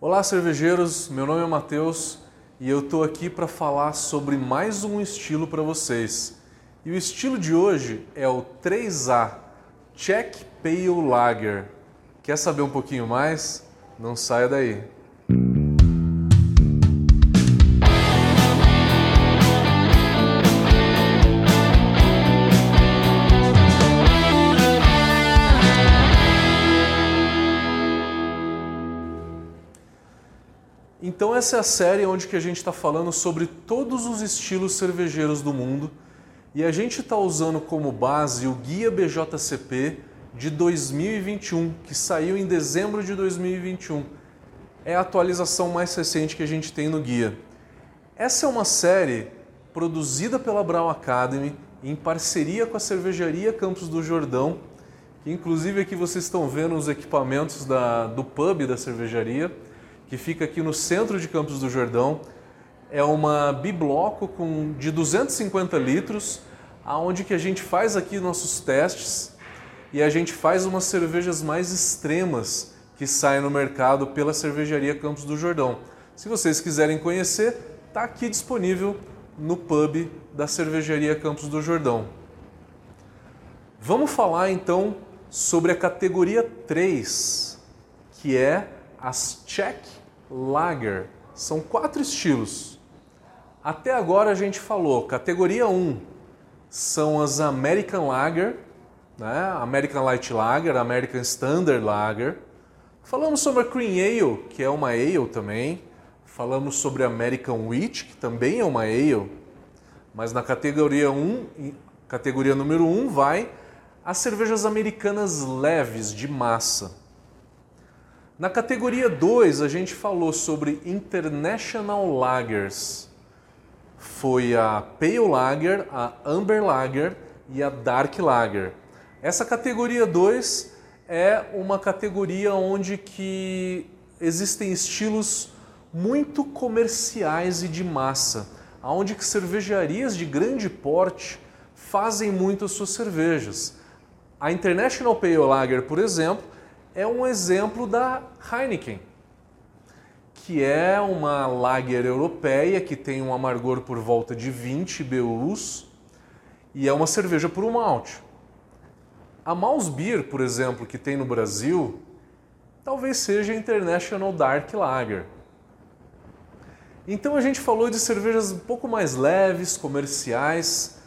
Olá, cervejeiros. Meu nome é Matheus e eu estou aqui para falar sobre mais um estilo para vocês. E o estilo de hoje é o 3A Czech Pale Lager. Quer saber um pouquinho mais? Não saia daí. Então essa é a série onde que a gente está falando sobre todos os estilos cervejeiros do mundo e a gente está usando como base o Guia BJCP de 2021, que saiu em dezembro de 2021. É a atualização mais recente que a gente tem no guia. Essa é uma série produzida pela Brown Academy em parceria com a cervejaria Campos do Jordão, que inclusive aqui vocês estão vendo os equipamentos da, do pub da cervejaria que fica aqui no centro de Campos do Jordão. É uma bibloco com de 250 litros, aonde que a gente faz aqui nossos testes e a gente faz umas cervejas mais extremas que saem no mercado pela cervejaria Campos do Jordão. Se vocês quiserem conhecer, está aqui disponível no pub da cervejaria Campos do Jordão. Vamos falar então sobre a categoria 3, que é as Czech Lager. São quatro estilos. Até agora a gente falou, categoria 1 são as American Lager, né? American Light Lager, American Standard Lager. Falamos sobre a Cream Ale, que é uma ale também. Falamos sobre a American Wheat, que também é uma ale. Mas na categoria 1, categoria número 1 vai as cervejas americanas leves de massa. Na categoria 2, a gente falou sobre International Lagers. Foi a Pale Lager, a Amber Lager e a Dark Lager. Essa categoria 2 é uma categoria onde que existem estilos muito comerciais e de massa, onde que cervejarias de grande porte fazem muito as suas cervejas. A International Pale Lager, por exemplo, é um exemplo da Heineken, que é uma lager europeia que tem um amargor por volta de 20 BUs e é uma cerveja por um malte. A Maus Beer, por exemplo, que tem no Brasil, talvez seja a International Dark Lager. Então a gente falou de cervejas um pouco mais leves, comerciais,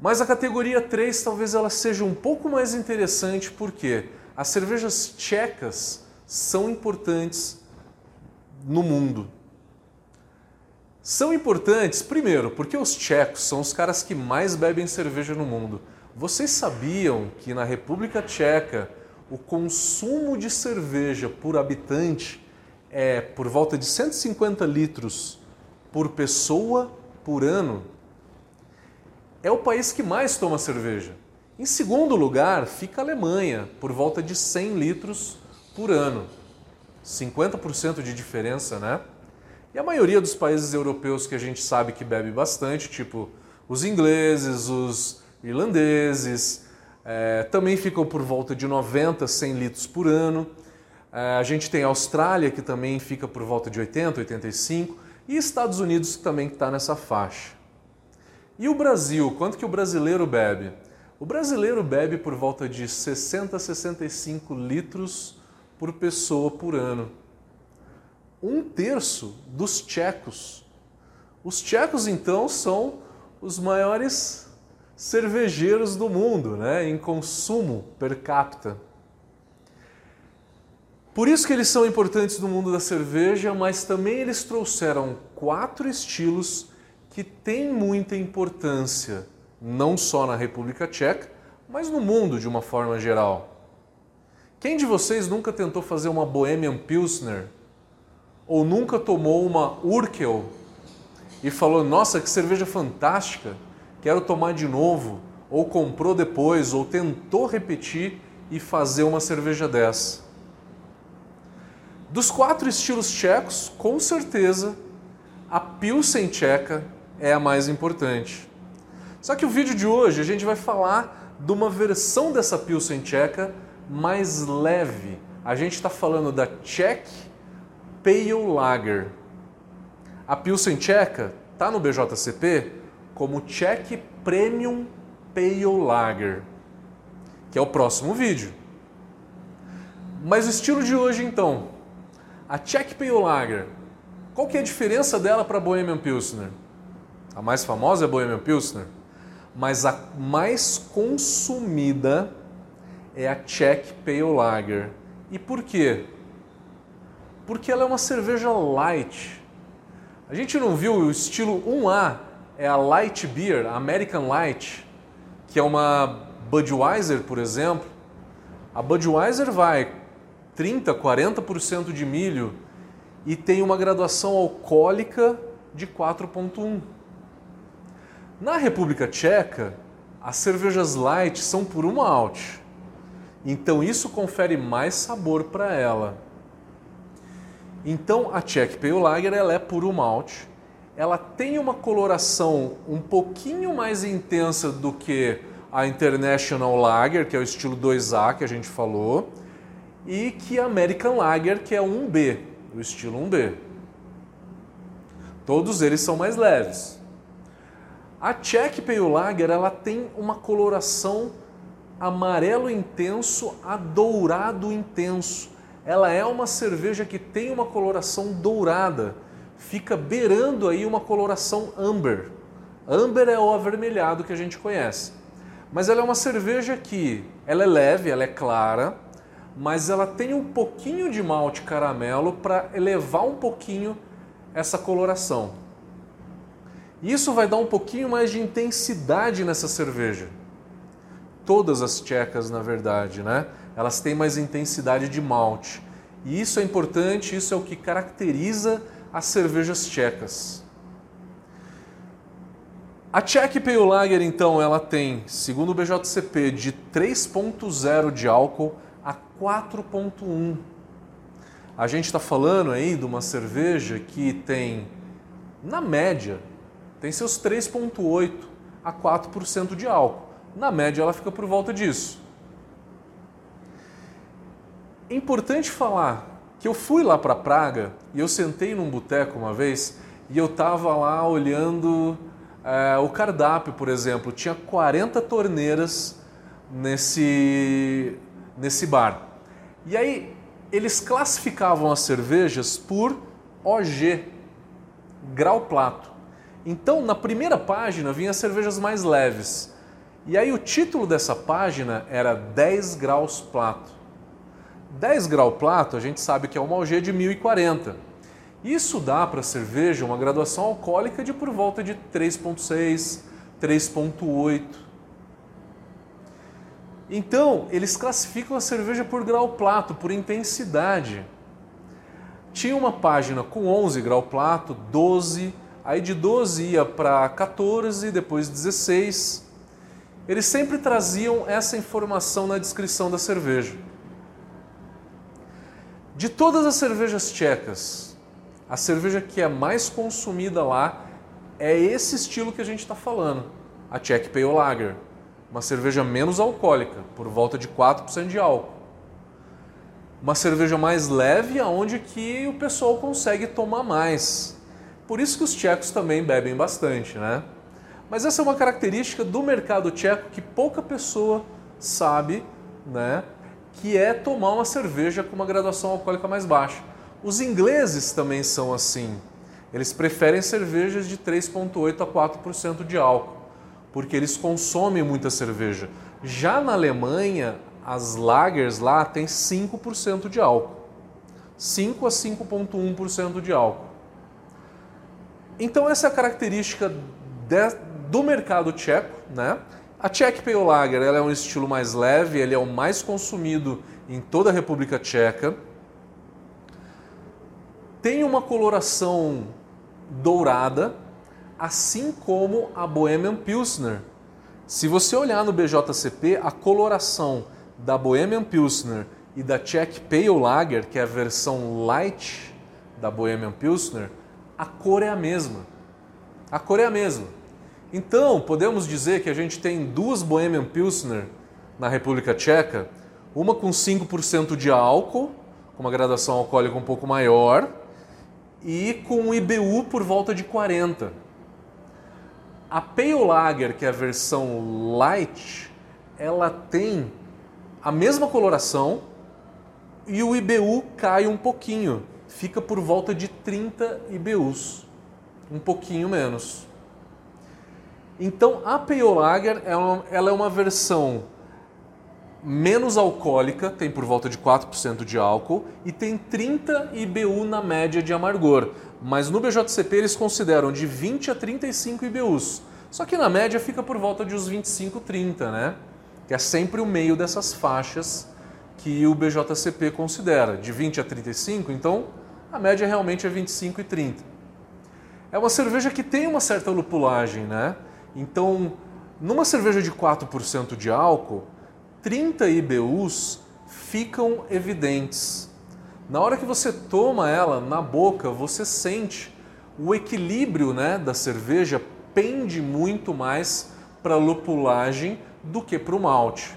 mas a categoria 3 talvez ela seja um pouco mais interessante porque as cervejas tchecas são importantes no mundo. São importantes, primeiro, porque os tchecos são os caras que mais bebem cerveja no mundo. Vocês sabiam que na República Tcheca o consumo de cerveja por habitante é por volta de 150 litros por pessoa por ano? É o país que mais toma cerveja. Em segundo lugar, fica a Alemanha, por volta de 100 litros por ano. 50% de diferença, né? E a maioria dos países europeus que a gente sabe que bebe bastante, tipo os ingleses, os irlandeses, é, também ficam por volta de 90, 100 litros por ano. É, a gente tem a Austrália, que também fica por volta de 80, 85, e Estados Unidos, que também está nessa faixa. E o Brasil, quanto que o brasileiro bebe? O brasileiro bebe por volta de 60 a 65 litros por pessoa por ano. Um terço dos tchecos. Os tchecos, então, são os maiores cervejeiros do mundo, né, em consumo per capita. Por isso que eles são importantes no mundo da cerveja, mas também eles trouxeram quatro estilos que têm muita importância não só na República Tcheca, mas no mundo de uma forma geral. Quem de vocês nunca tentou fazer uma Bohemian Pilsner? Ou nunca tomou uma Urkel e falou: Nossa, que cerveja fantástica, quero tomar de novo? Ou comprou depois, ou tentou repetir e fazer uma cerveja dessa? Dos quatro estilos tchecos, com certeza a Pilsen tcheca é a mais importante. Só que o vídeo de hoje a gente vai falar de uma versão dessa Pilsen tcheca mais leve. A gente está falando da Czech Pale Lager. A Pilsen tcheca está no BJCP como Czech Premium Pale Lager, que é o próximo vídeo. Mas o estilo de hoje então, a Czech Pale Lager, qual que é a diferença dela para a Bohemian Pilsner? A mais famosa é a Bohemian Pilsner, mas a mais consumida é a Czech Pale Lager. E por quê? Porque ela é uma cerveja light. A gente não viu o estilo 1A, é a Light Beer, a American Light, que é uma Budweiser, por exemplo. A Budweiser vai 30, 40% de milho e tem uma graduação alcoólica de 4.1. Na República Tcheca, as cervejas light são por uma alt. Então isso confere mais sabor para ela. Então a Czech Pale Lager ela é puro malte. Ela tem uma coloração um pouquinho mais intensa do que a International Lager, que é o estilo 2A que a gente falou, e que a American Lager, que é 1B, o estilo 1B. Todos eles são mais leves. A Czech Pale Lager ela tem uma coloração amarelo intenso a dourado intenso. Ela é uma cerveja que tem uma coloração dourada, fica beirando aí uma coloração amber. Amber é o avermelhado que a gente conhece. Mas ela é uma cerveja que ela é leve, ela é clara, mas ela tem um pouquinho de malte caramelo para elevar um pouquinho essa coloração. Isso vai dar um pouquinho mais de intensidade nessa cerveja todas as tchecas, na verdade, né? Elas têm mais intensidade de malte. E isso é importante, isso é o que caracteriza as cervejas tchecas. A Czech Pale Lager, então, ela tem, segundo o BJCP, de 3.0 de álcool a 4.1. A gente está falando aí de uma cerveja que tem, na média, tem seus 3.8 a 4% de álcool. Na média, ela fica por volta disso. É importante falar que eu fui lá para Praga e eu sentei num boteco uma vez e eu estava lá olhando é, o cardápio, por exemplo. Tinha 40 torneiras nesse, nesse bar. E aí eles classificavam as cervejas por OG, grau plato. Então, na primeira página vinha as cervejas mais leves. E aí o título dessa página era 10 graus plato. 10 graus plato a gente sabe que é uma OG de 1040. Isso dá para a cerveja uma graduação alcoólica de por volta de 3,6, 3,8. Então, eles classificam a cerveja por grau plato, por intensidade. Tinha uma página com 11 grau plato, 12, aí de 12 ia para 14, depois 16 eles sempre traziam essa informação na descrição da cerveja. De todas as cervejas tchecas, a cerveja que é mais consumida lá é esse estilo que a gente está falando, a Czech Pale Lager, uma cerveja menos alcoólica, por volta de 4% de álcool. Uma cerveja mais leve, aonde que o pessoal consegue tomar mais. Por isso que os tchecos também bebem bastante, né? Mas essa é uma característica do mercado tcheco que pouca pessoa sabe, né? Que é tomar uma cerveja com uma graduação alcoólica mais baixa. Os ingleses também são assim. Eles preferem cervejas de 3,8 a 4% de álcool, porque eles consomem muita cerveja. Já na Alemanha, as lagers lá têm 5% de álcool. 5 a 5,1% de álcool. Então essa é a característica de, do mercado tcheco, né? A Czech Pale Lager ela é um estilo mais leve, ele é o mais consumido em toda a República Tcheca. Tem uma coloração dourada, assim como a Bohemian Pilsner. Se você olhar no BJCP, a coloração da Bohemian Pilsner e da Czech Pale Lager, que é a versão light da Bohemian Pilsner, a cor é a mesma. A cor é a mesma. Então, podemos dizer que a gente tem duas Bohemian Pilsner na República Tcheca, uma com 5% de álcool, com uma graduação alcoólica um pouco maior, e com o IBU por volta de 40. A Pale Lager, que é a versão light, ela tem a mesma coloração e o IBU cai um pouquinho, fica por volta de 30 IBUs, um pouquinho menos. Então a Pale ela é uma versão menos alcoólica, tem por volta de 4% de álcool e tem 30 IBU na média de amargor. Mas no BJCP eles consideram de 20 a 35 IBUs. Só que na média fica por volta de uns 25, 30, né? Que é sempre o meio dessas faixas que o BJCP considera, de 20 a 35, então a média realmente é 25 e 30. É uma cerveja que tem uma certa lupulagem, né? Então, numa cerveja de 4% de álcool, 30 IBUs ficam evidentes. Na hora que você toma ela na boca, você sente o equilíbrio né, da cerveja pende muito mais para a lupulagem do que para o malte.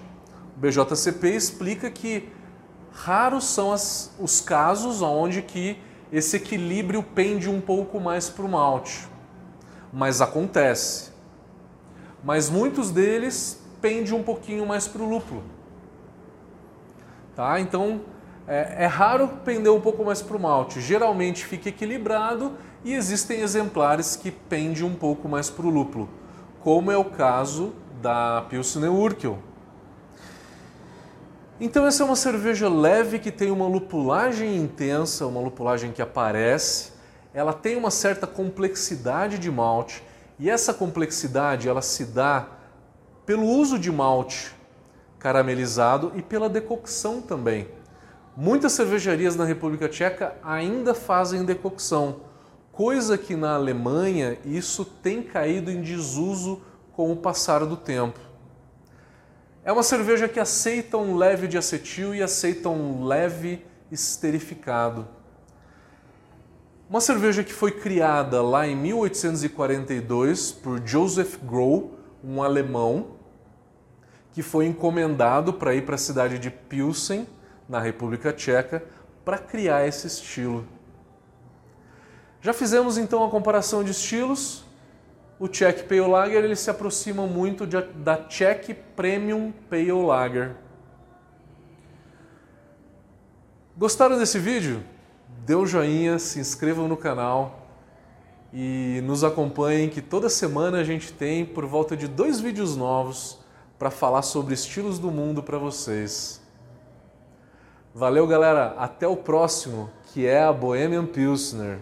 O BJCP explica que raros são as, os casos onde que esse equilíbrio pende um pouco mais para o malte, mas acontece. Mas muitos deles pende um pouquinho mais para o lúpulo. Tá? Então é, é raro pender um pouco mais para o malte. Geralmente fica equilibrado e existem exemplares que pendem um pouco mais para o lúpulo, como é o caso da Pilsner Urquell. Então essa é uma cerveja leve que tem uma lupulagem intensa, uma lupulagem que aparece, ela tem uma certa complexidade de malte e essa complexidade ela se dá pelo uso de malte caramelizado e pela decocção também. Muitas cervejarias na República Tcheca ainda fazem decocção, coisa que na Alemanha isso tem caído em desuso com o passar do tempo. É uma cerveja que aceita um leve de acetil e aceita um leve esterificado. Uma cerveja que foi criada lá em 1842 por Joseph Groh, um alemão, que foi encomendado para ir para a cidade de Pilsen, na República Tcheca, para criar esse estilo. Já fizemos então a comparação de estilos. O Czech Pale Lager ele se aproxima muito de, da Czech Premium Pale Lager. Gostaram desse vídeo? Dê um joinha, se inscrevam no canal e nos acompanhem que toda semana a gente tem por volta de dois vídeos novos para falar sobre estilos do mundo para vocês. Valeu, galera. Até o próximo, que é a Bohemian Pilsner.